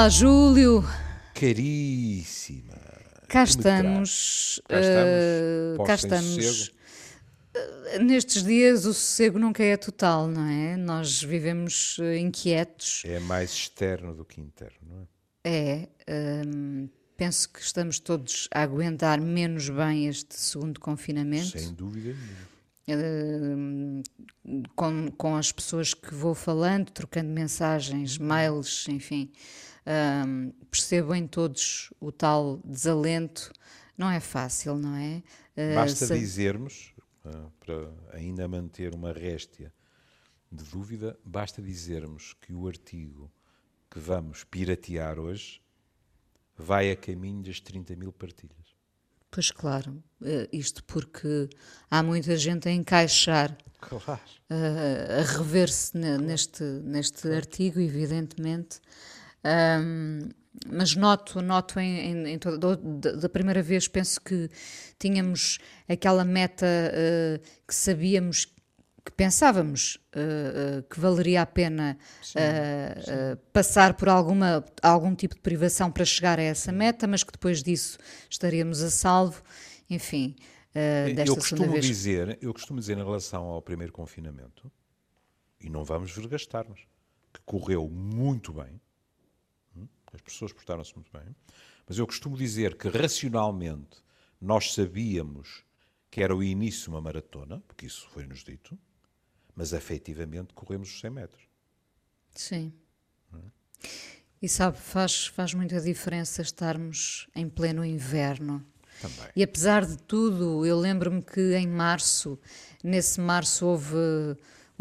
Olá, Júlio. Caríssima. Cá estamos. Cá estamos, eh, cá estamos. Eh, Nestes dias o sossego nunca é total, não é? Nós vivemos eh, inquietos. É mais externo do que interno, não é? É. hum, penso que estamos todos a aguentar menos bem este segundo confinamento. Sem dúvida nenhuma. Hum, com, com as pessoas que vou falando, trocando mensagens, mails, enfim, hum, percebo em todos o tal desalento. Não é fácil, não é? Uh, Basta se- dizermos, ah, para ainda manter uma réstia de dúvida, basta dizermos que o artigo que vamos piratear hoje vai a caminho das 30 mil partilhas. Pois claro, eh, isto porque há muita gente a encaixar, Claro. eh, a rever-se ne- neste, neste artigo, evidentemente. Ahm, mas noto, noto em, em, em toda, da, primeira vez, penso que tínhamos aquela meta eh, que sabíamos, que pensávamos eh, eh, que valeria a pena eh, eh, passar por alguma, algum tipo de privação para chegar a essa meta, mas que depois disso estaríamos a salvo. Enfim, eh, desta eu costumo vez. dizer, eu costumo dizer em relação ao primeiro confinamento, e não vamos vergastar-nos, que correu muito bem, as pessoas portaram-se muito bem, mas eu costumo dizer que racionalmente nós sabíamos que era o início de uma maratona, porque isso foi-nos dito, mas efetivamente corremos os 100 metros. Sim. E sabe, faz, faz muita diferença estarmos em pleno inverno. Também. E apesar de tudo, eu lembro-me que em março, nesse março houve,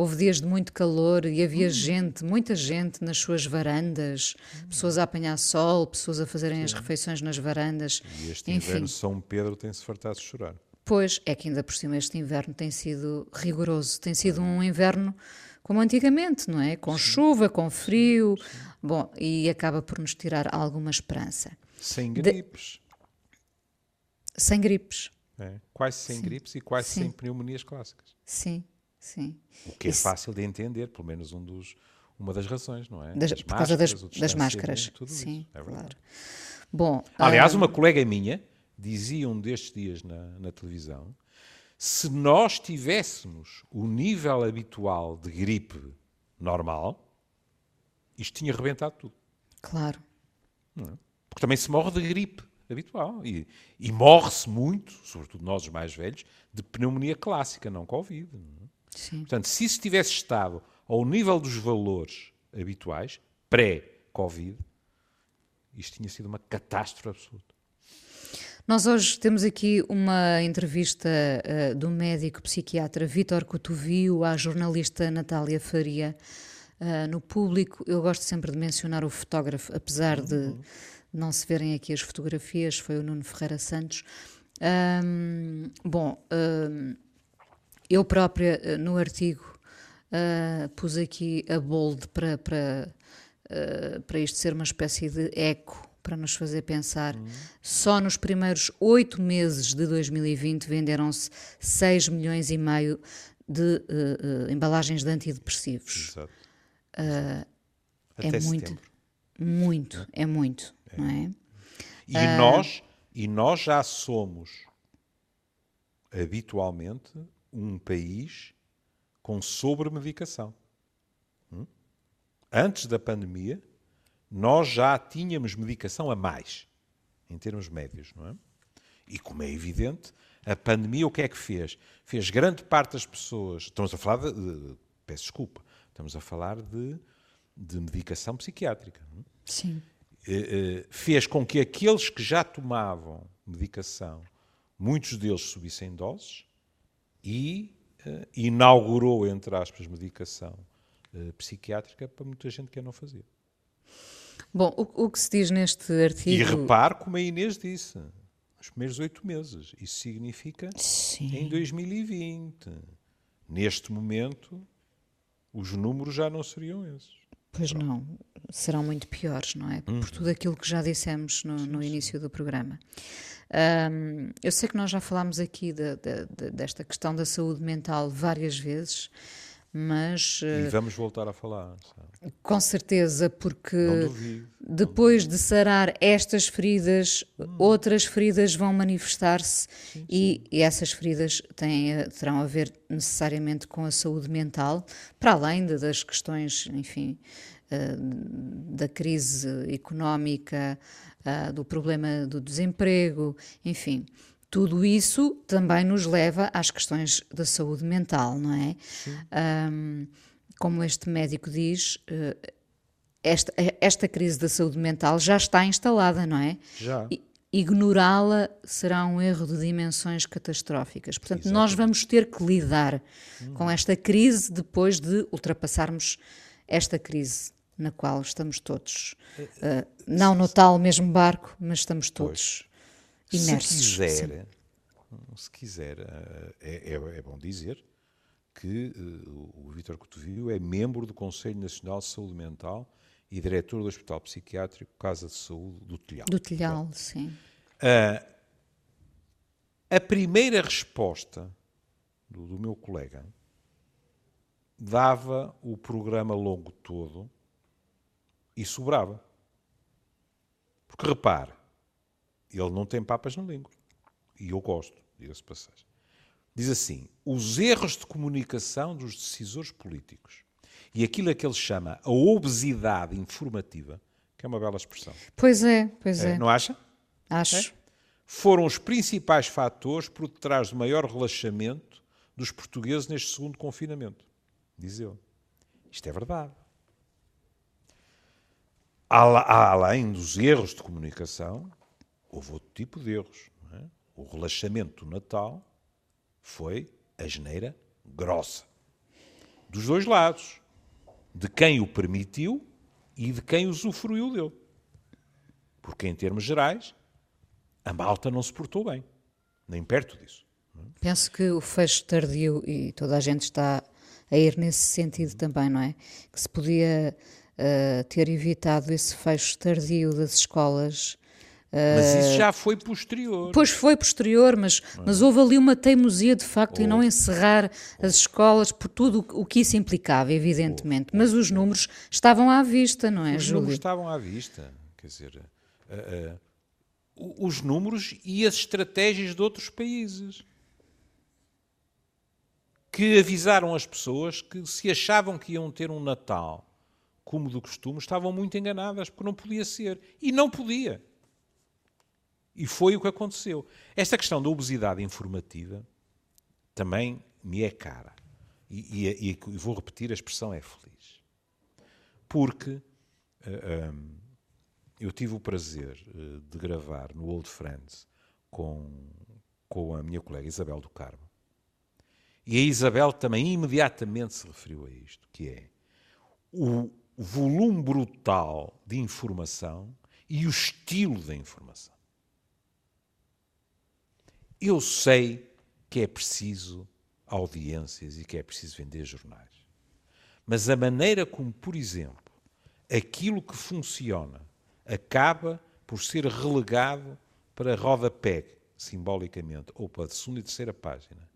houve dias de muito calor e havia gente, muita gente nas suas varandas, pessoas a apanhar sol, pessoas a fazerem as refeições nas varandas. E este Enfim, inverno São Pedro tem-se fartado de chorar. Pois, é que ainda por cima este inverno tem sido rigoroso, tem sido um inverno como antigamente, não é? Com chuva, com frio, bom, e acaba por nos tirar alguma esperança. Sem De- gripes. Sem gripes, é, Quase sem gripes e quase Sim. sem pneumonias clássicas. sim, sim. O que é Isso- fácil de entender, pelo menos um dos, uma das razões, não é? Das- As por causa das, das máscaras, sim, é verdade. claro. Bom, Aliás, ah, uma colega minha dizia um destes dias na, na televisão: se nós tivéssemos o nível habitual de gripe normal, isto tinha rebentado tudo. claro, Porque também se morre de gripe habitual. E, e morre-se muito, sobretudo nós os mais velhos, de pneumonia clássica, não Covid. não é? Sim. Portanto, se isso tivesse estado ao nível dos valores habituais, pré-Covid, isto tinha sido uma catástrofe absoluta. Nós hoje temos aqui uma entrevista eh, do médico psiquiatra Vítor Cotovio à jornalista Natália Faria eh, no público. Eu gosto sempre de mencionar o fotógrafo, apesar de não se verem aqui as fotografias, foi o Nuno Ferreira Santos. Ahm, bom, ahm, eu própria eh, no artigo ah, pus aqui a bold para, para, ah, para isto ser uma espécie de eco para nos fazer pensar. Só nos primeiros oito meses de 2020 venderam-se 6 milhões e meio de ah, embalagens de antidepressivos. Exato. é Até muito, setembro. muito, é muito, não é? E, nós, e nós já somos, habitualmente, um país com sobremedicação. Hum? Antes da pandemia, nós já tínhamos medicação a mais, em termos médios, não é? E como é evidente, a pandemia o que é que fez? Fez grande parte das pessoas. Estamos a falar de. de- peço desculpa. Estamos a falar de, de medicação psiquiátrica. não é? Sim. eh, eh, fez com que aqueles que já tomavam medicação, muitos deles subissem doses e eh, inaugurou, entre aspas, medicação eh, psiquiátrica para muita gente que a não fazia. Bom, o, o que se diz neste E artigo. repare como a Inês disse, os primeiros oito meses. Isso significa Sim. em 2020. Neste momento, os números já não seriam esses. Pois não, serão muito piores, não é? Uhum. Por tudo aquilo que já dissemos no, no início do programa. Ahm, eu sei que nós já falámos aqui de- de- de- desta questão da saúde mental várias vezes, mas e vamos voltar a falar. Sabe? com certeza, porque duvido. depois de sarar estas feridas, outras feridas vão manifestar-se e, e essas feridas têm, a- terão a ver necessariamente com a saúde mental, para além de- das questões, enfim, eh, da crise económica, do problema do desemprego, enfim. Tudo isso também nos leva às questões da saúde mental, não é? Ahm, como este médico diz, eh, esta, esta crise da saúde mental já está instalada, não é? Já. Ignorá-la será um erro de dimensões catastróficas. Portanto, nós vamos ter que lidar com esta crise depois de ultrapassarmos esta crise na qual estamos todos. eh, não no tal mesmo barco, mas estamos todos imersos. Se Sim. quiser, se quiser, eh, é, é- é bom dizer que eh, o Vítor Cotovio é membro do Conselho Nacional de Saúde Mental e diretor do Hospital Psiquiátrico Casa de Saúde do Telhal. Do telhal, sim. A primeira resposta do, do meu colega dava o programa longo todo e sobrava. Porque repare, ele não tem papas na língua. E eu gosto, diga-se passagem. Diz assim: os erros de comunicação dos decisores políticos e aquilo a que ele chama a obesidade informativa, que é uma bela expressão. Pois é, pois É, é. não acha? Acho. foram os principais fatores por detrás do maior relaxamento dos portugueses neste segundo confinamento. Diz ele. Isto é verdade. Além dos erros de comunicação, houve outro tipo de erros. é? O relaxamento do Natal foi a geneira grossa. Dos dois lados. De quem o permitiu e de quem usufruiu dele. Porque, em termos gerais, a malta não se portou bem. Nem perto disso. Penso que o fecho tardio, e toda a gente está a ir nesse sentido também, não é? Que se podia eh, ter evitado esse fecho tardio das escolas. Mas isso já foi posterior. Depois foi posterior, mas, mas houve ali uma teimosia de facto em não encerrar as escolas por tudo o que isso implicava, evidentemente. Mas os números estavam à vista, não é, Os Júlio? números estavam à vista. Quer dizer, ah, ah, o- os números e as estratégias de outros países que avisaram as pessoas que se achavam que iam ter um Natal como do costume, estavam muito enganadas, porque não podia ser. E não podia. E foi o que aconteceu. Esta questão da obesidade informativa também me é cara. E, e- e vou repetir, a expressão é feliz. Porque ah, ah, eu tive o prazer eh, de gravar no Old Friends com, com a minha colega Isabel do Carmo. E a Isabel também imediatamente se referiu a isto, que é o volume brutal de informação e o estilo da informação. Eu sei que é preciso audiências e que é preciso vender jornais. Mas a maneira como, por exemplo, aquilo que funciona acaba por ser relegado para rodapé, simbolicamente, ou para a segunda e terceira página.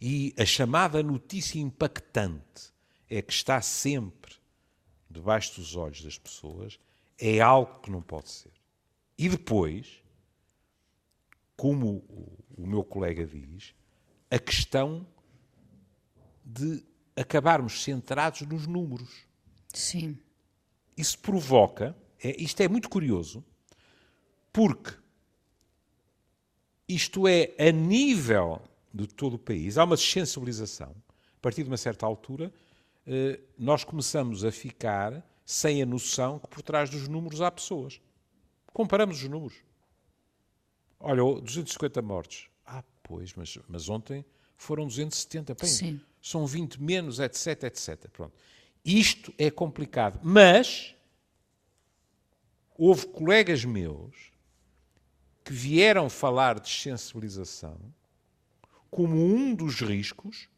E a chamada notícia impactante é que está sempre debaixo dos olhos das pessoas, é algo que não pode ser. E depois, como o, meu colega diz, a questão de acabarmos centrados nos números. Sim. Isso provoca, é, isto é muito curioso, porque isto é a nível de todo o país, há uma sensibilização. A partir de uma certa altura, eh, nós começamos a ficar sem a noção que por trás dos números há pessoas. Comparamos os números. Olha, 250 mortes. Ah, pois, mas, mas ontem foram 270. Bem, Sim. São 20 menos, etc, etc. Pronto. Isto é complicado. Mas houve colegas meus que vieram falar de sensibilização como um dos riscos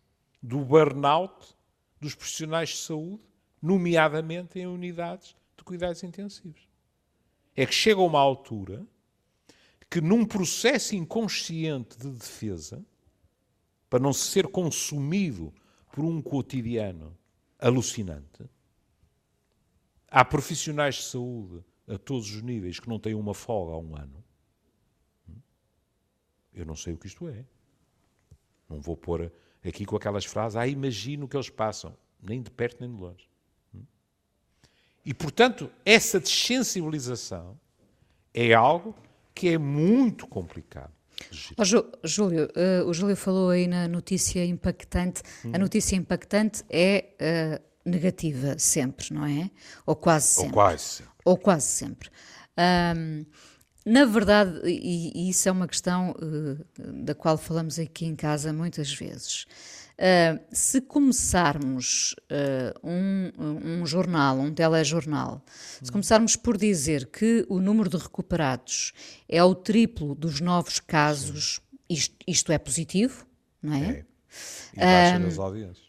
do burnout dos profissionais de saúde, nomeadamente em unidades de cuidados intensivos. É que chega uma altura que, num processo inconsciente de defesa, para não ser consumido por um cotidiano alucinante. Há profissionais de saúde a todos os níveis que não têm uma folga há um ano. Eu não sei o que isto é. Não vou pôr aqui com aquelas frases, ah, imagino o que eles passam. Nem de perto nem de longe. E, portanto, essa desensibilização é algo que é muito complicado. Oh, Júlio, uh, o Júlio falou aí na notícia impactante. Hum. A notícia impactante é uh, negativa sempre, não é? Ou quase sempre. Ou quase sempre. Ou quase sempre. Um, na verdade, e, e, isso é uma questão uh, da qual falamos aqui em casa muitas vezes. Uh, se começarmos uh, um, um, jornal, um telejornal, se começarmos por dizer que o número de recuperados é o triplo dos novos casos, isto, isto, é positivo, não é? é. E baixa nas audiências.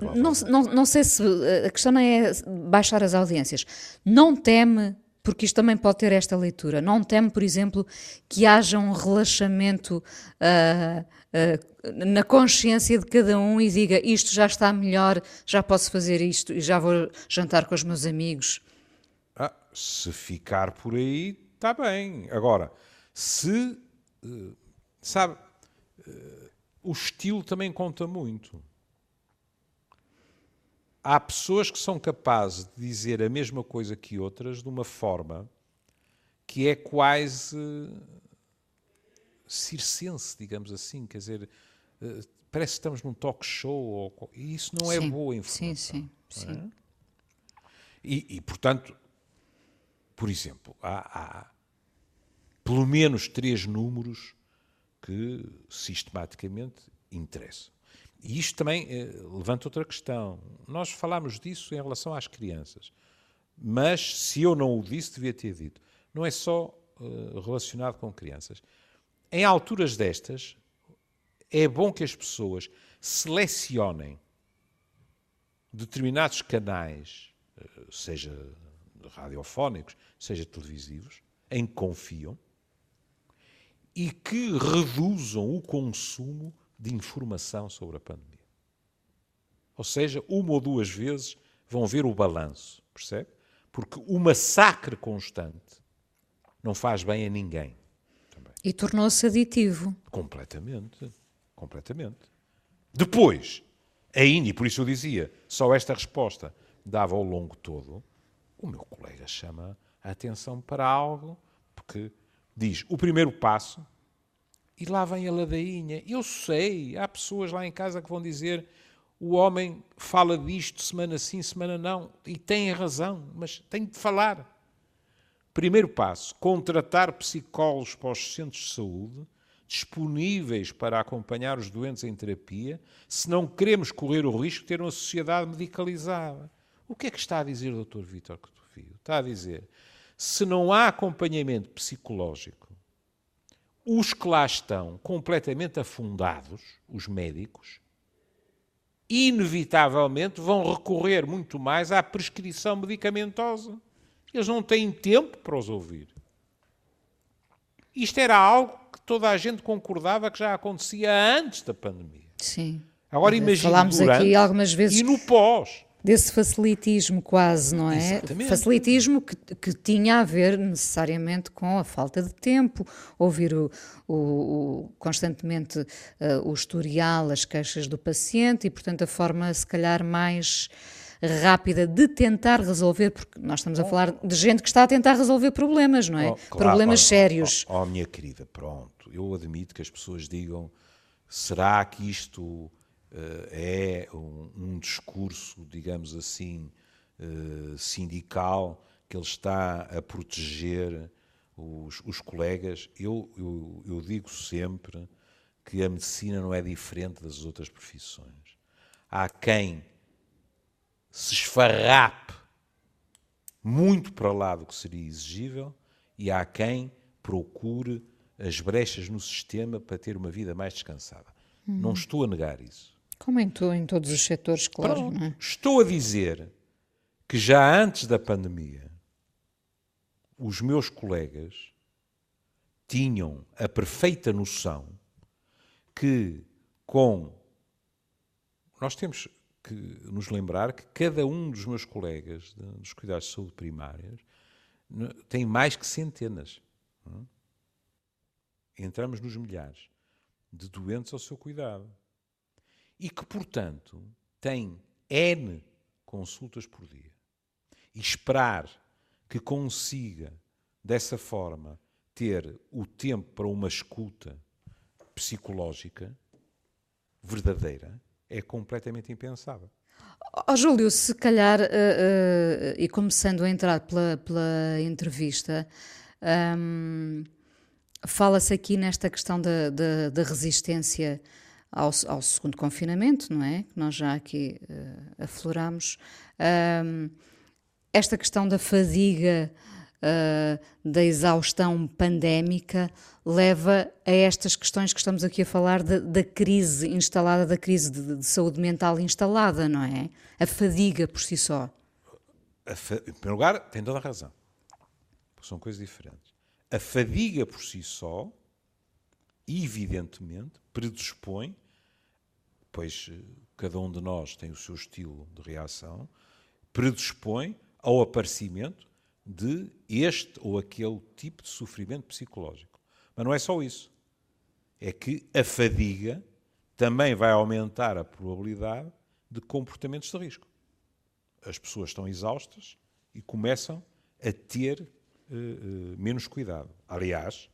Não, não, não sei se a questão não é baixar as audiências. Não teme porque isto também pode ter esta leitura. Não teme, por exemplo, que haja um relaxamento uh, na consciência de cada um e diga isto já está melhor, já posso fazer isto e já vou jantar com os meus amigos. Ah, se ficar por aí, está bem. Agora, se. Uh, sabe, o estilo também conta muito há pessoas que são capazes de dizer a mesma coisa que outras de uma forma que é quase circense, digamos assim, quer dizer, eh, parece que estamos num talk show, e isso não é sim, boa informação. Sim, sim, é? sim. E, e, portanto, por exemplo, há, há pelo menos três números que sistematicamente interessam. E isto também eh, levanta outra questão. Nós falámos disso em relação às crianças, mas se eu não o disse, devia ter dito. Não é só eh, relacionado com crianças. Em alturas destas, é bom que as pessoas selecionem determinados canais, eh, seja radiofónicos, seja televisivos, em que confiam, e que reduzam o consumo de informação sobre a pandemia. Ou seja, uma ou duas vezes vão ver o balanço, percebe? Porque o massacre constante não faz bem a ninguém. E tornou-se aditivo. Completamente. Completamente. Depois, ainda, e por isso eu dizia, só esta resposta dava ao longo todo, o meu colega chama a atenção para algo, porque diz: o primeiro passo e lá vem a ladainha. Eu sei, há pessoas lá em casa que vão dizer o homem fala disto semana sim, semana não, e tem razão, mas tem de falar. Primeiro passo: contratar psicólogos para os centros de saúde, disponíveis para acompanhar os doentes em terapia, se não queremos correr o risco de ter uma sociedade medicalizada. O que é que está a dizer o Dr. Vítor Cotofio? Está a dizer: se não há acompanhamento psicológico os que lá estão completamente afundados, os médicos, inevitavelmente vão recorrer muito mais à prescrição medicamentosa. Eles não têm tempo para os ouvir. Isto era algo que toda a gente concordava que já acontecia antes da pandemia. Sim. Agora imagine Falámos durante aqui algumas vezes e no pós desse facilitismo quase, não é? Exatamente. Facilitismo que, que tinha a ver necessariamente com a falta de tempo, ouvir o, o, o constantemente uh, o historial, as queixas do paciente e, portanto, a forma se calhar mais rápida de tentar resolver, porque nós estamos a falar de gente que está a tentar resolver problemas, não é? Oh, claro, problemas oh, sérios. Oh, oh, minha querida, pronto, eu admito que as pessoas digam, será que isto eh, é um, um, discurso, digamos assim, eh, sindical, que ele está a proteger os, os colegas. Eu, eu, eu digo sempre que a medicina não é diferente das outras profissões. Há quem se esfarrape muito para lá do que seria exigível e há quem procure as brechas no sistema para ter uma vida mais descansada. Não estou a negar isso. Como em, tu, em todos os setores, claro. É? Estou a dizer que já antes da pandemia, os meus colegas tinham a perfeita noção que com. Nós temos que nos lembrar que cada um dos meus colegas de, dos cuidados de saúde primários tem mais que centenas. Não? É? Entramos nos milhares de doentes ao seu cuidado. E que, portanto, tem N consultas por dia. E esperar que consiga, dessa forma, ter o tempo para uma escuta psicológica verdadeira é completamente impensável. Oh, Júlio, se calhar, uh, uh, e começando a entrar pela, pela entrevista, um, fala-se aqui nesta questão da, resistência ao, ao, segundo confinamento, não é? Que nós já aqui uh, afloramos. Um, esta questão da fadiga uh, da exaustão pandémica leva a estas questões que estamos aqui a falar de, da crise instalada, da crise de, de, saúde mental instalada, não é? A fadiga por si só. Fa... Em primeiro lugar, tem toda a razão. São coisas diferentes. A fadiga por si só, evidentemente, predispõe, pois eh, cada um de nós tem o seu estilo de reação, predispõe ao aparecimento de este ou aquele tipo de sofrimento psicológico. Mas não é só isso. É que a fadiga também vai aumentar a probabilidade de comportamentos de risco. As pessoas estão exaustas e começam a ter uh, uh, menos cuidado. Aliás,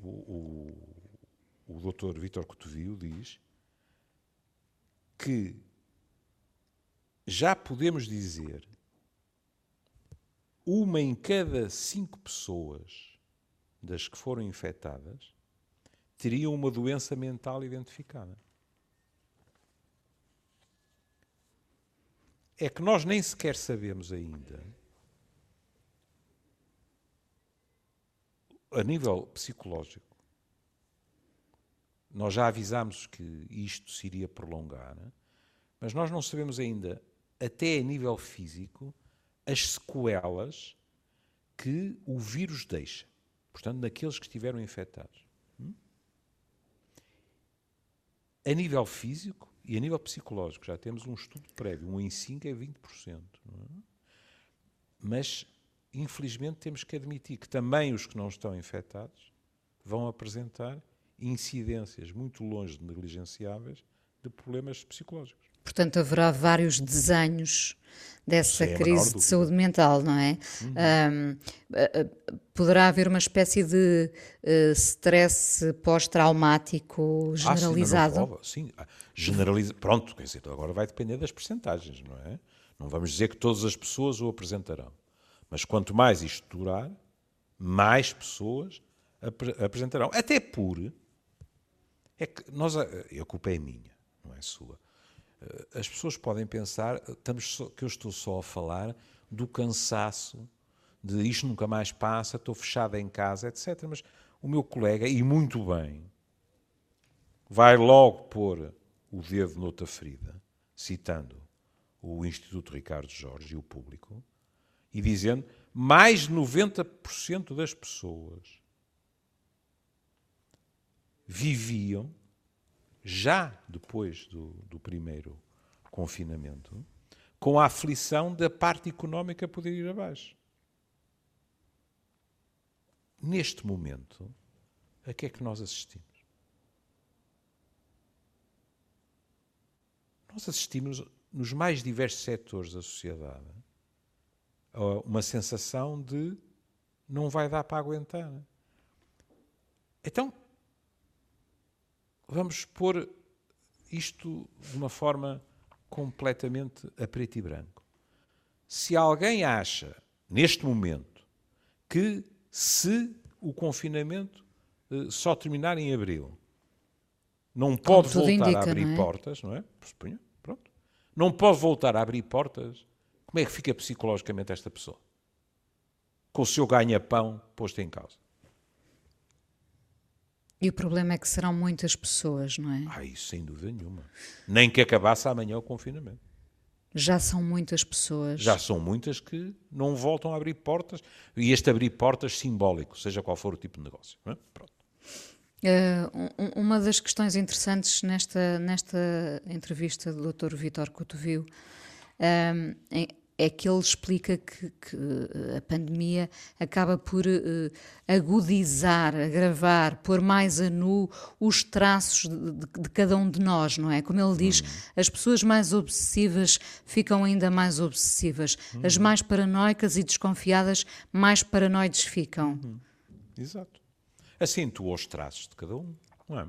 o, o, o doutor Vítor Cotovio diz que já podemos dizer uma em cada cinco pessoas das que foram infectadas teriam uma doença mental identificada. É que nós nem sequer sabemos ainda, a nível psicológico, nós já avisámos que isto se iria prolongar, mas nós não sabemos ainda, até a nível físico, as sequelas que o vírus deixa. Portanto, naqueles que estiveram infectados. Hum? A nível físico e a nível psicológico, já temos um estudo prévio. Um em 5 é 20%. É? Mas, infelizmente, temos que admitir que também os que não estão infectados vão apresentar incidências muito longe de negligenciáveis de problemas psicológicos. Portanto, haverá vários desenhos dessa é crise de saúde mental, não é? Uhum. Um, poderá haver uma espécie de uh, stress pós-traumático generalizado? Ah, sim. Ah, generaliza. Pronto, quer dizer, agora vai depender das percentagens, não é? Não vamos dizer que todas as pessoas o apresentarão. Mas quanto mais isto durar, mais pessoas ap apresentarão. Até por. É que nós. A, a culpa é minha, não é sua as pessoas podem pensar estamos que eu estou só a falar do cansaço, de isto nunca mais passa, estou fechado em casa, etc. Mas o meu colega, e muito bem, vai logo pôr o dedo noutra ferida, citando o Instituto Ricardo Jorge e o público, e dizendo mais de 90% das pessoas viviam já depois do, do primeiro confinamento, com a aflição da parte económica poder ir abaixo. Neste momento, a que é que nós assistimos? Nós assistimos, nos mais diversos setores da sociedade, a uma sensação de não vai dar para aguentar. Então, vamos pôr isto de uma forma completamente a preto e branco. Se alguém acha, neste momento, que se o confinamento uh, só terminar em abril, não pode voltar indica, a abrir não é? portas, não é? Pronto. Não pode voltar a abrir portas. Como é que fica psicologicamente esta pessoa? Com o seu ganha-pão posto em causa. E o problema é que serão muitas pessoas, não é? Ah, isso sem dúvida nenhuma. Nem que acabasse amanhã o confinamento. Já são muitas pessoas. Já são muitas que não voltam a abrir portas. E este abrir portas simbólico, seja qual for o tipo de negócio. É? Pronto. Uh, uma das questões interessantes nesta, nesta entrevista do Dr. Vitor Cotovio um, é que ele explica que, que a pandemia acaba por uh, agudizar, agravar, pôr mais a nu os traços de, de, de, cada um de nós, não é? Como ele diz, uhum. as pessoas mais obsessivas ficam ainda mais obsessivas, uhum. as mais paranoicas e desconfiadas mais paranoides ficam. Uhum. Exato. Acentua os traços de cada um, não é?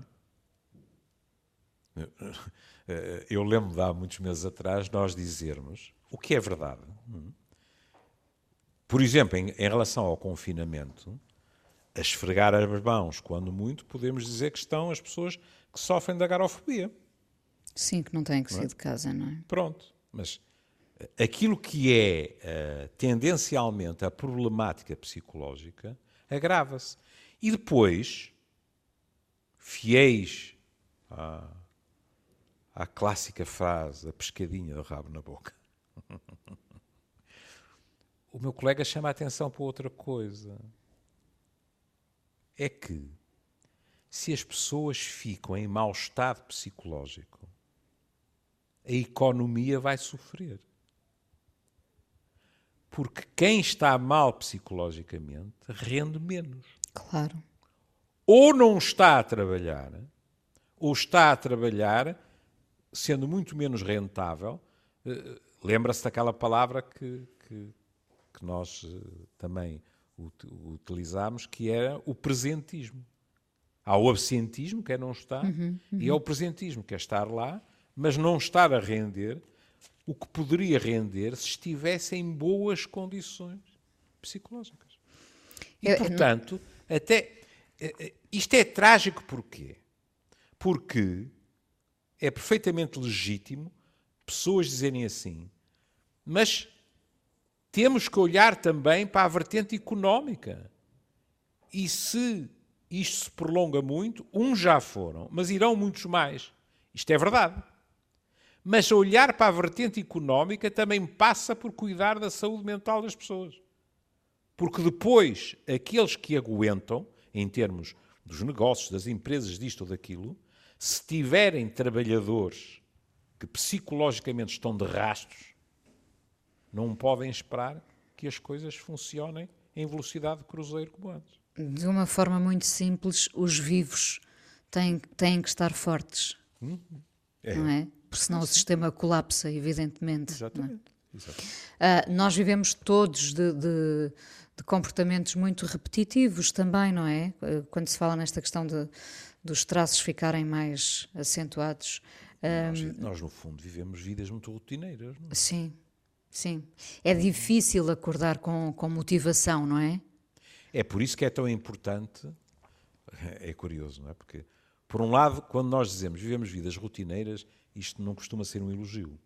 Eu lembro de há muitos meses atrás nós dizermos o que é verdade. Por exemplo, em, em relação ao confinamento, a esfregar as mãos, quando muito, podemos dizer que estão as pessoas que sofrem da garofobia. Sim, que não têm que sair é? de casa, não é? Pronto, mas eh, aquilo que é uh, tendencialmente a problemática psicológica agrava-se. E depois, fiéis à, à clássica frase, a pescadinha do rabo na boca, o meu colega chama a atenção para outra coisa. É que se as pessoas ficam em mau estado psicológico, a economia vai sofrer. Porque quem está mal psicologicamente rende menos. Claro. Ou não está a trabalhar, ou está a trabalhar sendo muito menos rentável, eh, Lembra-se daquela palavra que, que, que nós uh, também utilizámos, que era o presentismo. Há o absentismo, que é não estar, uhum, uhum. e há o presentismo, que é estar lá, mas não estar a render o que poderia render se estivesse em boas condições psicológicas. E, portanto, não... até. Eh, eh, isto é trágico porquê? Porque é perfeitamente legítimo pessoas dizerem assim, mas temos que olhar também para a vertente económica. E se isto se prolonga muito, uns já foram, mas irão muitos mais. Isto é verdade. Mas olhar para a vertente económica também passa por cuidar da saúde mental das pessoas. Porque depois, aqueles que aguentam, em termos dos negócios, das empresas, disto ou daquilo, se tiverem trabalhadores que psicologicamente estão de rastros, não podem esperar que as coisas funcionem em velocidade de cruzeiro como antes. De uma forma muito simples, os vivos têm, têm que estar fortes. Hum, é. Não é? Porque senão o sistema colapsa, evidentemente. É? Exatamente. É? Exatamente. Uh, nós vivemos todos de, de, de, comportamentos muito repetitivos também, não é? Quando se fala nesta questão de, dos traços ficarem mais acentuados. Nós, nós, no fundo, vivemos vidas muito rotineiras. Não é? Sim, sim. É difícil acordar com, com motivação, não é? É por isso que é tão importante. É curioso, não é? Porque, por um lado, quando nós dizemos vivemos vidas rotineiras, isto não costuma ser um elogio.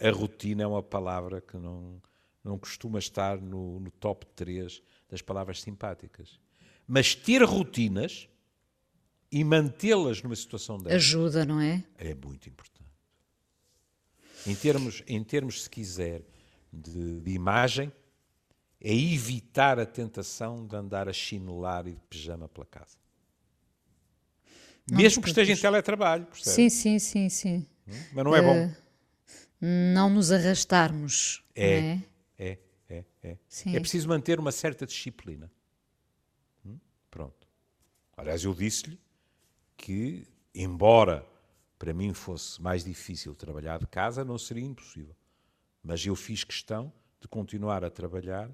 A rotina é uma palavra que não, não costuma estar no, no top 3 das palavras simpáticas. Mas ter rotinas e mantê-las numa situação dessa. Ajuda, não é? É muito importante. Em termos, em termos se quiser, de, de imagem, é evitar a tentação de andar a chinelar e de pijama pela casa. Não Mesmo que esteja em teletrabalho, percebe? Sim, sim, sim, sim. Hum? Mas não é bom. Uh, não nos arrastarmos. É, é, é, é. É, é preciso manter uma certa disciplina. Hum? Pronto. Aliás, eu disse-lhe que, embora para mim fosse mais difícil trabalhar de casa, não seria impossível. Mas eu fiz questão de continuar a trabalhar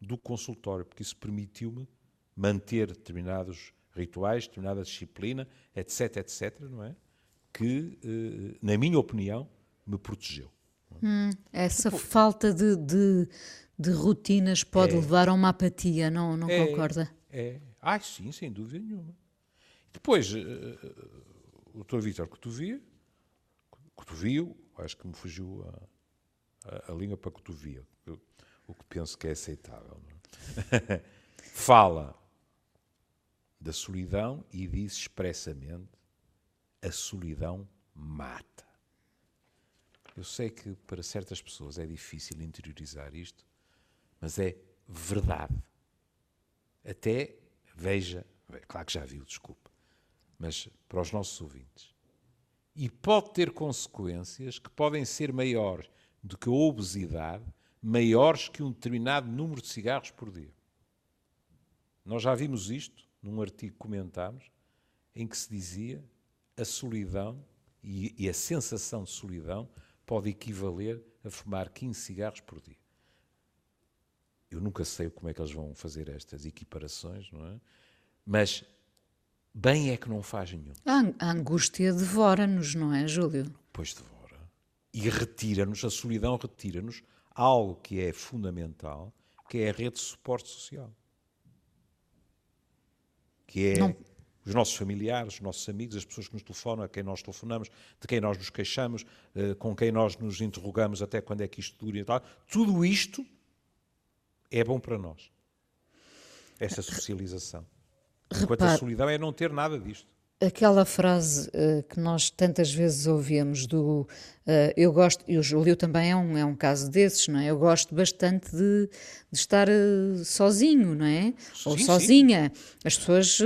do consultório, porque isso permitiu-me manter determinados rituais, determinada disciplina, etc, etc, não é? Que, eh, na minha opinião, me protegeu. Hum, essa falta de, de, de, rotinas pode é, levar a uma apatia, não, não é, concorda? É. Ah, sim, sem dúvida nenhuma. Depois, uh, o Dr. Vítor Cotovia, Cotovio, acho que me fugiu a, a, a língua para Cotovia, o que penso que é aceitável. É? Fala da solidão e diz expressamente: a solidão mata. Eu sei que para certas pessoas é difícil interiorizar isto, mas é verdade. Até, veja, claro que já viu, desculpa. Mas para os nossos ouvintes. E pode ter consequências que podem ser maiores do que a obesidade, maiores que um determinado número de cigarros por dia. Nós já vimos isto num artigo que comentámos, em que se dizia a solidão e, e a sensação de solidão pode equivaler a fumar 15 cigarros por dia. Eu nunca sei como é que eles vão fazer estas equiparações, não é? Mas bem é que não faz nenhum. A angústia devora-nos, não é, Júlio? Pois devora. E retira-nos, a solidão retira-nos algo que é fundamental, que é a rede de suporte social. Que é não. os nossos familiares, os nossos amigos, as pessoas que nos telefonam, a quem nós telefonamos, de quem nós nos queixamos, eh, com quem nós nos interrogamos até quando é que isto dura e tal. Tudo isto é bom para nós. Essa socialização. Enquanto Repare, a solidão é não ter nada disto. Aquela frase uh, que nós tantas vezes ouvimos do uh, eu gosto, e o Júlio também é um, é um caso desses, não é? Eu gosto bastante de, de estar uh, sozinho, não é? Sim, Ou sozinha. Sim. As pessoas,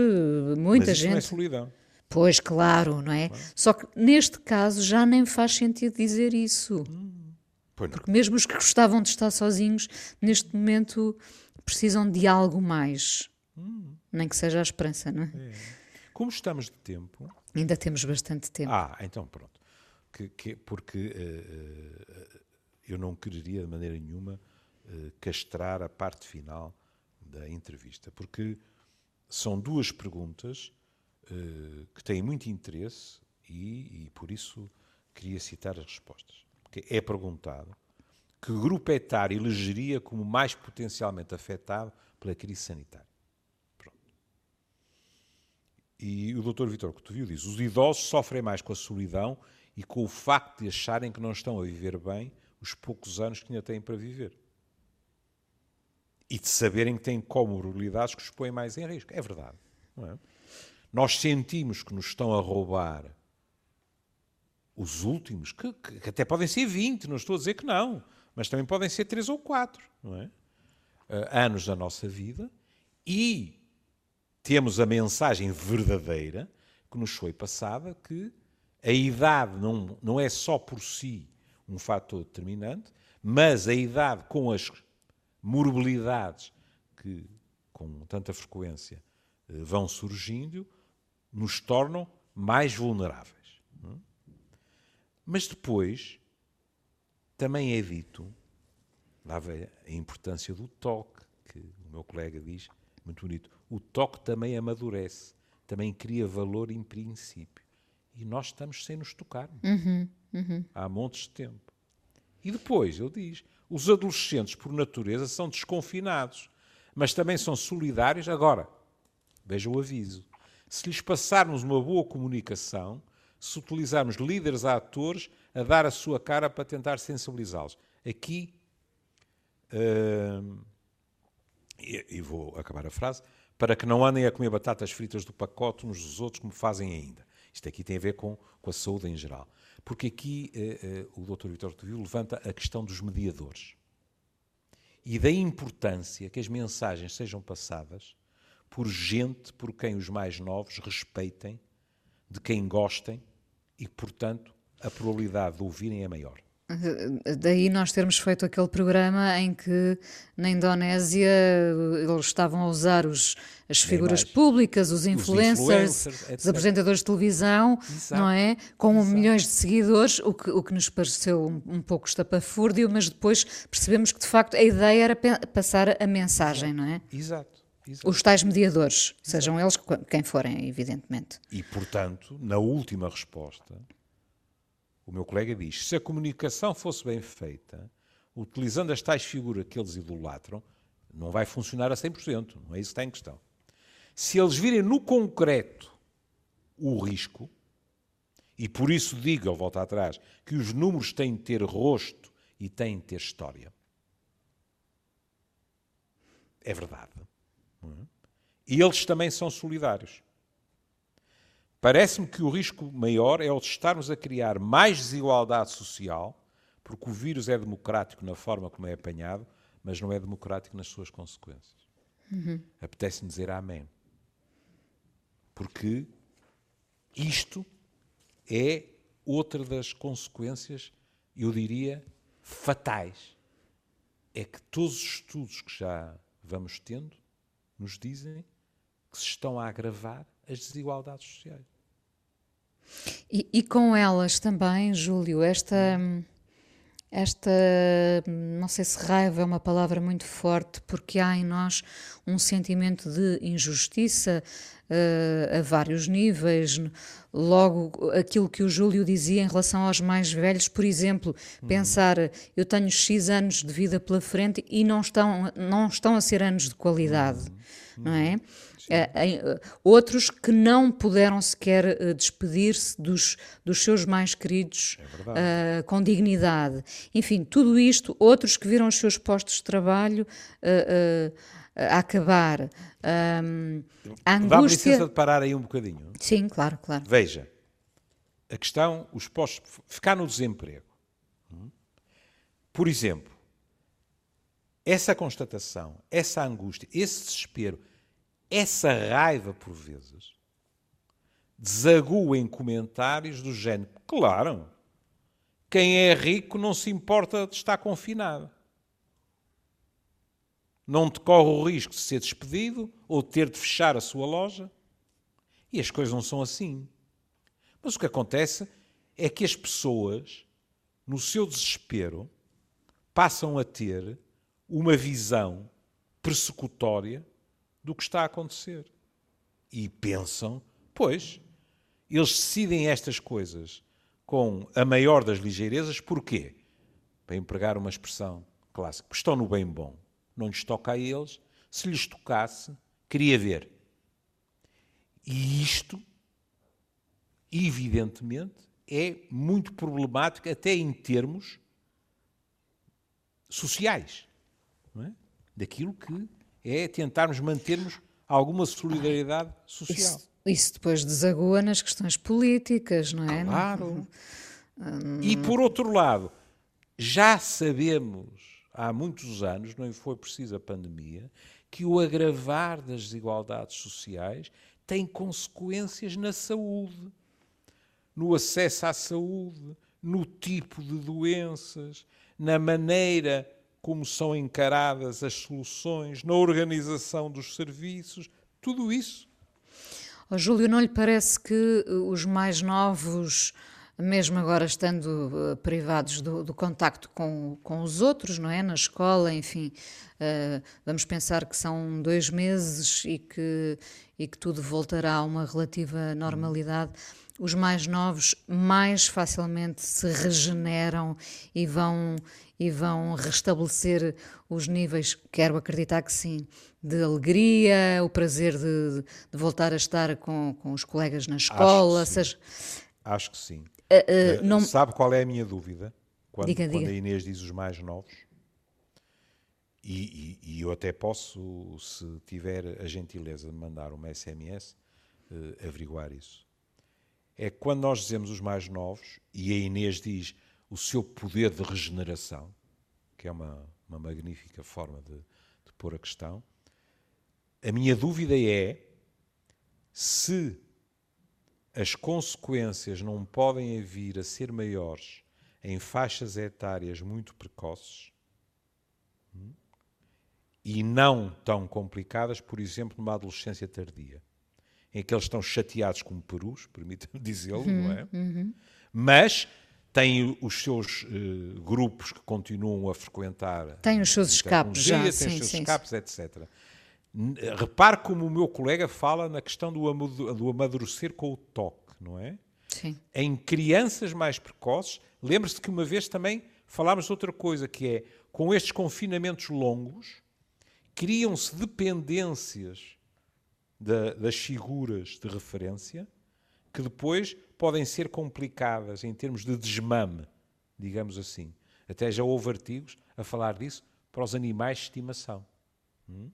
muita Mas gente. Não é solidão. Pois, claro, não é? Claro. Só que neste caso já nem faz sentido dizer isso. Hum. Porque mesmo os que gostavam de estar sozinhos, neste momento precisam de algo mais. Hum. Nem que seja a esperança, não é? é. Como estamos de tempo? Ainda temos bastante tempo. Ah, então pronto. Que, que, porque uh, eu não quereria de maneira nenhuma uh, castrar a parte final da entrevista, porque são duas perguntas uh, que têm muito interesse e, e, por isso queria citar as respostas. Porque é perguntado que grupo etário elegeria como mais potencialmente afetado pela crise sanitária. E o Dr. Vitor Cotovio diz: os idosos sofrem mais com a solidão e com o facto de acharem que não estão a viver bem os poucos anos que ainda têm para viver. E de saberem que têm comorbilidades que os põem mais em risco. É verdade. É? Nós sentimos que nos estão a roubar os últimos, que, que, até podem ser 20, não estou a dizer que não, mas também podem ser 3 ou 4, não é? Uh, anos da nossa vida e temos a mensagem verdadeira que nos foi passada que a idade não, não é só por si um fator determinante, mas a idade com as morbilidades que com tanta frequência eh, vão surgindo nos tornam mais vulneráveis. É? Mas depois também é dito, vem a importância do toque, que o meu colega diz, muito bonito. O toque também amadurece, também cria valor em princípio. E nós estamos sem nos tocar. Uhum, uhum. Há montes de tempo. E depois, ele diz, os adolescentes, por natureza, são desconfinados, mas também são solidários. Agora, veja o aviso. Se lhes passarmos uma boa comunicação, se utilizarmos líderes a atores a dar a sua cara para tentar sensibilizá-los. Aqui. Uh, e, e vou acabar a frase, para que não andem a comer batatas fritas do pacote uns dos outros, como fazem ainda. Isto aqui tem a ver com, com a saúde em geral. Porque aqui eh, eh, o Dr. Vitor Tevil levanta a questão dos mediadores e da importância que as mensagens sejam passadas por gente por quem os mais novos respeitem, de quem gostem e, portanto, a probabilidade de ouvirem é maior. Daí nós termos feito aquele programa em que na Indonésia eles estavam a usar os, as figuras públicas, os influencers, os, influencers, os apresentadores de televisão, Exato. não é? Com Exato. milhões de seguidores, o que, o que nos pareceu um, um, pouco estapafúrdio, mas depois percebemos que de facto a ideia era passar a mensagem, não é? Exato. Exato. Os tais mediadores, Exato. sejam eles quem forem, evidentemente. E, portanto, na última resposta, o meu colega diz: se a comunicação fosse bem feita, utilizando as tais figuras que eles idolatram, não vai funcionar a 100%. Não é isso que está em questão. Se eles virem no concreto o risco, e por isso digo, ele volta atrás, que os números têm de ter rosto e têm de ter história. É verdade. É? E eles também são solidários. Parece-me que o risco maior é o de estarmos a criar mais desigualdade social, porque o vírus é democrático na forma como é apanhado, mas não é democrático nas suas consequências. Uhum. Apetece-me dizer amém. Porque isto é outra das consequências, eu diria, fatais. É que todos os estudos que já vamos tendo nos dizem que se estão a agravar as desigualdades sociais. E, e com elas também, Júlio, esta. Esta, não sei se raiva é uma palavra muito forte, porque há em nós um sentimento de injustiça uh, a vários níveis. Logo, aquilo que o Júlio dizia em relação aos mais velhos, por exemplo, uhum. pensar eu tenho X anos de vida pela frente e não estão, não estão a ser anos de qualidade, uhum. não é? Uh, outros que não puderam sequer uh, despedir-se dos, dos seus mais queridos é uh, com dignidade. Enfim, tudo isto, outros que viram os seus postos de trabalho a acabar. Um, a angústia... Dá-me licença de parar aí um bocadinho. Sim, claro, claro. Veja, a questão, os postos, ficar no desemprego. Por exemplo, essa constatação, essa angústia, esse desespero, essa raiva, por vezes, desagua em comentários do género: claro, quem é rico não se importa de estar confinado. Não te corre o risco de ser despedido ou de ter de fechar a sua loja. E as coisas não são assim. Mas o que acontece é que as pessoas, no seu desespero, passam a ter uma visão persecutória do que está a acontecer. E pensam, pois, eles decidem estas coisas com a maior das ligeirezas, porquê? Para empregar uma expressão clássica, estão no bem bom. Não lhes toca a eles. Se lhes tocasse, queria ver. E isto, evidentemente, é muito problemático, até em termos sociais. É? Daquilo que é tentarmos mantermos alguma solidariedade social. Isso, isso depois desagua nas questões políticas, não é? Claro. Hum... E por outro lado, já sabemos há muitos anos, não foi preciso a pandemia, que o agravar das desigualdades sociais tem consequências na saúde, no acesso à saúde, no tipo de doenças, na maneira como são encaradas as soluções, na organização dos serviços, tudo isso. Oh, Júlio, não lhe parece que eh, os mais novos, mesmo agora estando uh, privados do, do contacto com, com os outros, não é? Na escola, enfim, uh, vamos pensar que são dois meses e que, e que tudo voltará a uma relativa normalidade. Os mais novos mais facilmente se regeneram e vão e vão restabelecer os níveis, quero acreditar que sim, de alegria, o prazer de, de voltar a estar com, com os colegas na escola. Acho que sim. Seja... Acho que sim. Uh, uh, não... Sabe qual é a minha dúvida? Quando, diga, quando diga. a Inês diz os mais novos, e, e, e, eu até posso, se tiver a gentileza de mandar uma SMS, uh, averiguar isso. É quando nós dizemos os mais novos, e a Inês diz o seu poder de regeneração, que é uma, uma magnífica forma de, de pôr a questão. A minha dúvida é se as consequências não podem vir a ser maiores em faixas etárias muito precoces hum, e não tão complicadas, por exemplo, numa adolescência tardia, em que eles estão chateados como perus, permita-me dizê-lo, uhum, não é? Uhum. Mas tem os seus uh, grupos que continuam a frequentar. Tem os seus escapes já. Tem sim, os seus sim, escapes, sim. etc. Repare como o meu colega fala na questão do, do amadurecer com o toque, não é? Sim. Em crianças mais precoces, lembre-se que uma vez também falámos de outra coisa, que é, com estes confinamentos longos, criam-se dependências da, das figuras de referência, que depois podem ser complicadas em termos de desmame, digamos assim. Até já houve artigos a falar disso para os animais de estimação. Hum?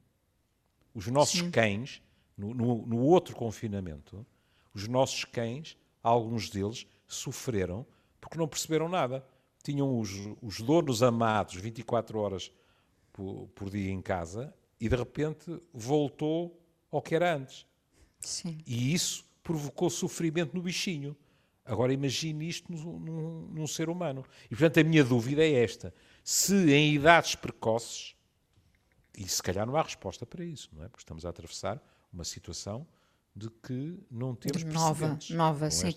Os nossos Sim. cães, no, no, no, outro confinamento, os nossos cães, alguns deles, sofreram porque não perceberam nada. Tinham os, os donos amados 24 horas por, por dia em casa e de repente voltou ao que era antes. Sim. E isso provocou sofrimento no bichinho. Agora imagine isto num, num, num, ser humano. E portanto a minha dúvida é esta: se em idades precoces, e se calhar não há resposta para isso, não é? Porque estamos a atravessar uma situação de que não temos nova, nova, sim.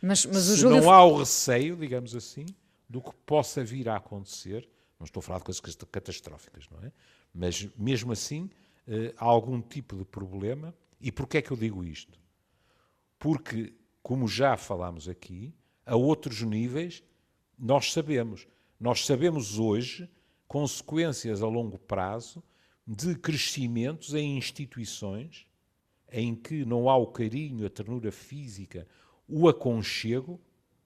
Mas, mas se o não há o receio, digamos assim, do que possa vir a acontecer, não estou a falar de coisas catastróficas, não é? Mas mesmo assim, eh, há algum tipo de problema. E porquê é que eu digo isto? Porque, como já falámos aqui, a outros níveis, nós sabemos. Nós sabemos hoje consequências a longo prazo de crescimentos em instituições em que não há o carinho, a ternura física, o aconchego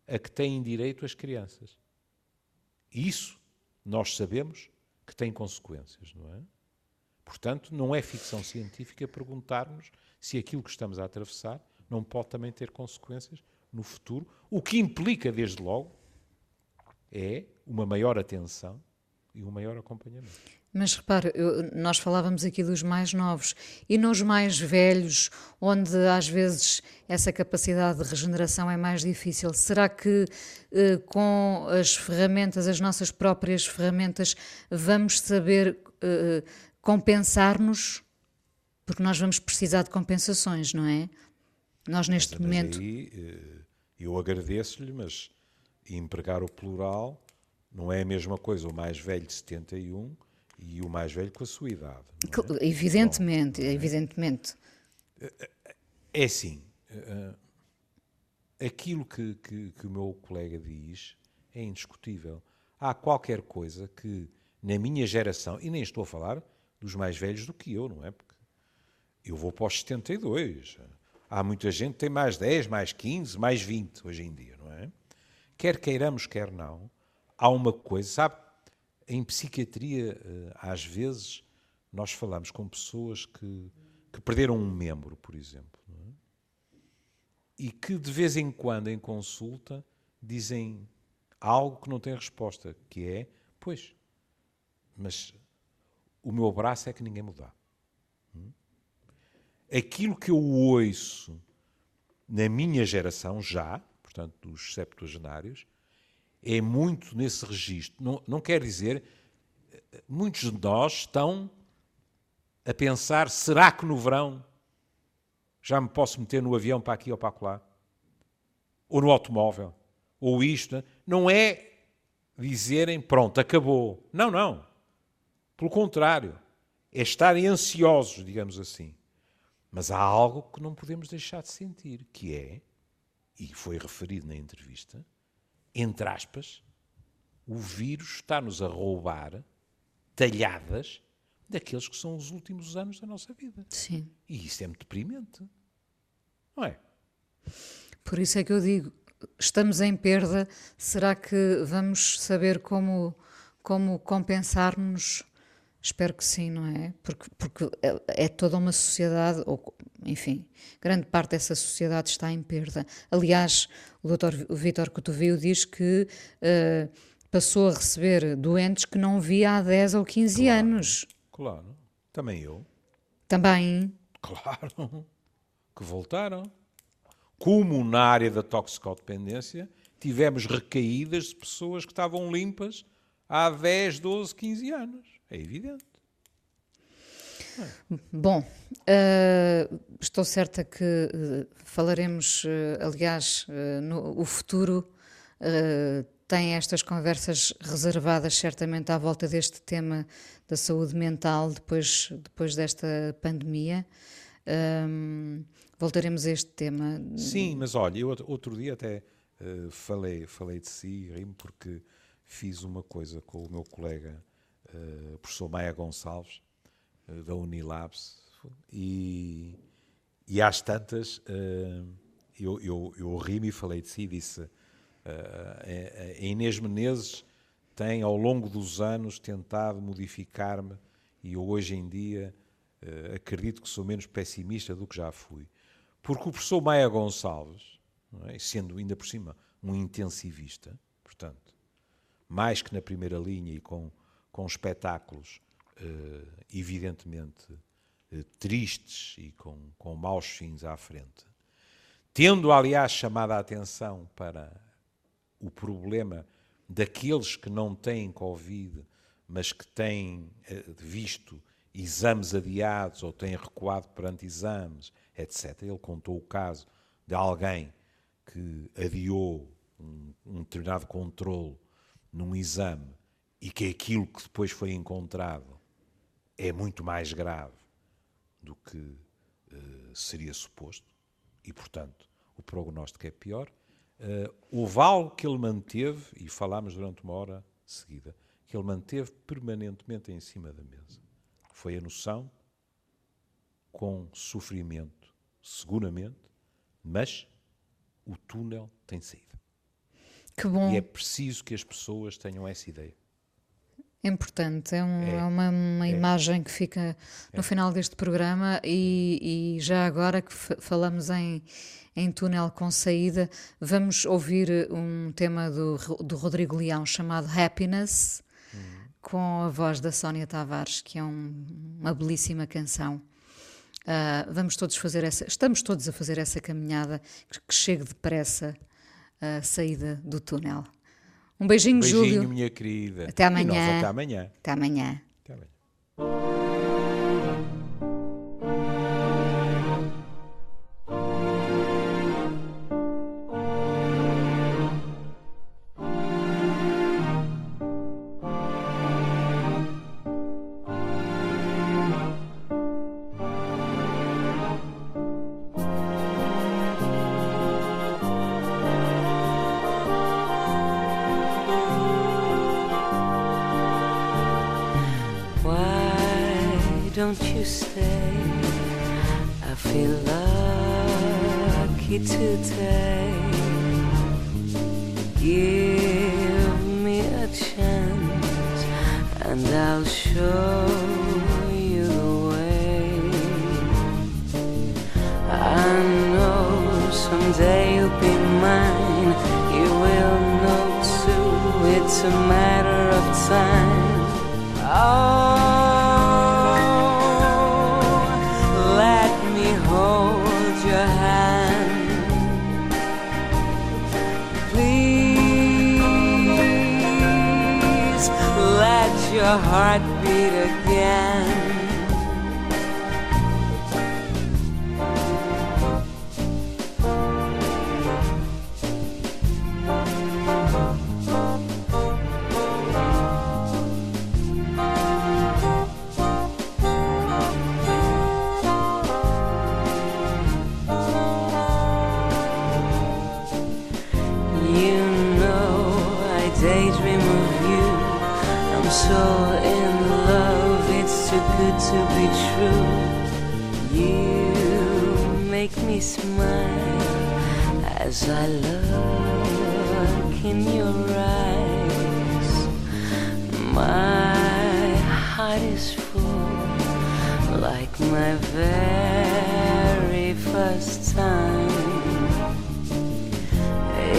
a que têm direito as crianças. Isso nós sabemos que tem consequências, não é? Portanto, não é ficção científica perguntarmos se aquilo que estamos a atravessar não pode também ter consequências no futuro, o que implica, desde logo, é uma maior atenção e um maior acompanhamento. Mas repare, eu, nós falávamos aqui dos mais novos e nos mais velhos, onde às vezes essa capacidade de regeneração é mais difícil. Será que eh, com as ferramentas, as nossas próprias ferramentas, vamos saber eh, compensar-nos? Porque nós vamos precisar de compensações, não é? Nós neste mas momento. Aí, eh, eu agradeço-lhe, mas empregar o plural não é a mesma coisa o mais velho de 71 e o mais velho com a sua idade. É? Evidentemente, Bom, é? evidentemente. É assim, aquilo que, que, que, o meu colega diz é indiscutível. Há qualquer coisa que, na minha geração, e nem estou a falar dos mais velhos do que eu, não é? Porque eu vou para os 72. Há muita gente que tem mais 10, mais 15, mais 20 hoje em dia, não é? Quer queiramos, quer não, há uma coisa, sabe? Em psiquiatria, eh, às vezes, nós falamos com pessoas que, que perderam um membro, por exemplo, é? e que de vez em quando, em consulta, dizem algo que não tem resposta, que é, pois, mas o meu braço é que ninguém dá. Aquilo que eu ouço na minha geração já, portanto, dos septuagenários, é muito nesse registro. Não, não quer dizer. Muitos de nós estão a pensar: será que no verão já me posso meter no avião para aqui ou para lá? Ou no automóvel? Ou isto? Não é dizerem: pronto, acabou. Não, não. Pelo contrário. É estarem ansiosos, digamos assim. Mas há algo que não podemos deixar de sentir, que é, e foi referido na entrevista, entre aspas, o vírus está-nos a roubar talhadas daqueles que são os últimos anos da nossa vida. Sim. E isso é muito deprimente. Não é? Por isso é que eu digo, estamos em perda, será que vamos saber como, como compensar-nos Espero que sim, não é? Porque, porque é, é toda uma sociedade, ou, enfim, grande parte dessa sociedade está em perda. Aliás, o doutor Vítor Cotovio diz que uh, passou a receber doentes que não via há 10 ou 15 claro, anos. Claro, também eu. Também. Claro, que voltaram. Como na área da toxicodependência, tivemos recaídas de pessoas que estavam limpas há 10, 12, 15 anos. É evidente. Bom, uh, estou certa que uh, falaremos, uh, aliás, no o futuro tem estas conversas reservadas certamente à volta deste tema da saúde mental depois, depois desta pandemia. Um, voltaremos a este tema. Sim, mas olha, eu outro dia até falei, falei de si, rimo, porque fiz uma coisa com o meu colega uh, professor Maia Gonçalves, uh, da Unilabs, e, e às tantas uh, eu, eu, eu ri-me e falei de si, disse a Inês Menezes tem ao longo dos anos tentado modificar-me e eu hoje em dia acredito que sou menos pessimista do que já fui. Porque o professor Maia Gonçalves, é? sendo ainda por cima um intensivista, portanto, mais que na primeira linha e com com espetáculos uh, evidentemente eh, tristes e com, com maus fins à frente, tendo, aliás, chamado a atenção para o problema daqueles que não têm Covid, mas que têm eh, visto exames adiados ou têm recuado perante exames, etc. Ele contou o caso de alguém que adiou um, um determinado controle num exame e que aquilo que depois foi encontrado é muito mais grave do que uh, seria suposto e, portanto, o prognóstico é pior. Uh, houve algo que ele manteve, e falámos durante uma hora seguida, que ele manteve permanentemente em cima da mesa. Foi a noção, com sofrimento, seguramente, mas o túnel tem saída. Que bom. E é preciso que as pessoas tenham essa ideia. É importante, é, um, é. é uma, uma é. imagem que fica no é. final deste programa e, e já agora que falamos em, em túnel com saída, vamos ouvir um tema do, do Rodrigo Leão chamado Happiness, hum. com a voz da Sónia Tavares, que é um, uma belíssima canção. Uh, vamos todos fazer essa, estamos todos a fazer essa caminhada que, que chegue depressa a saída do túnel. Um beijinho, beijinho Júlio. minha querida. Até amanhã. até amanhã. Até amanhã. Até lucky today. Give me a chance, and I'll show you the way. I know someday you'll be mine. You will know too. It's a matter of time. Oh. heartbeat again. As I look in your eyes. My heart is full, like my very first time.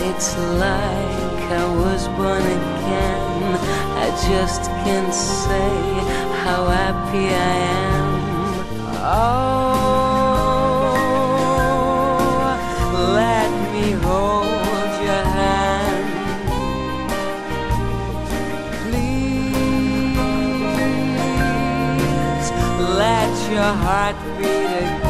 It's like I was born again. I just can't say how happy I am. Oh, a heart beating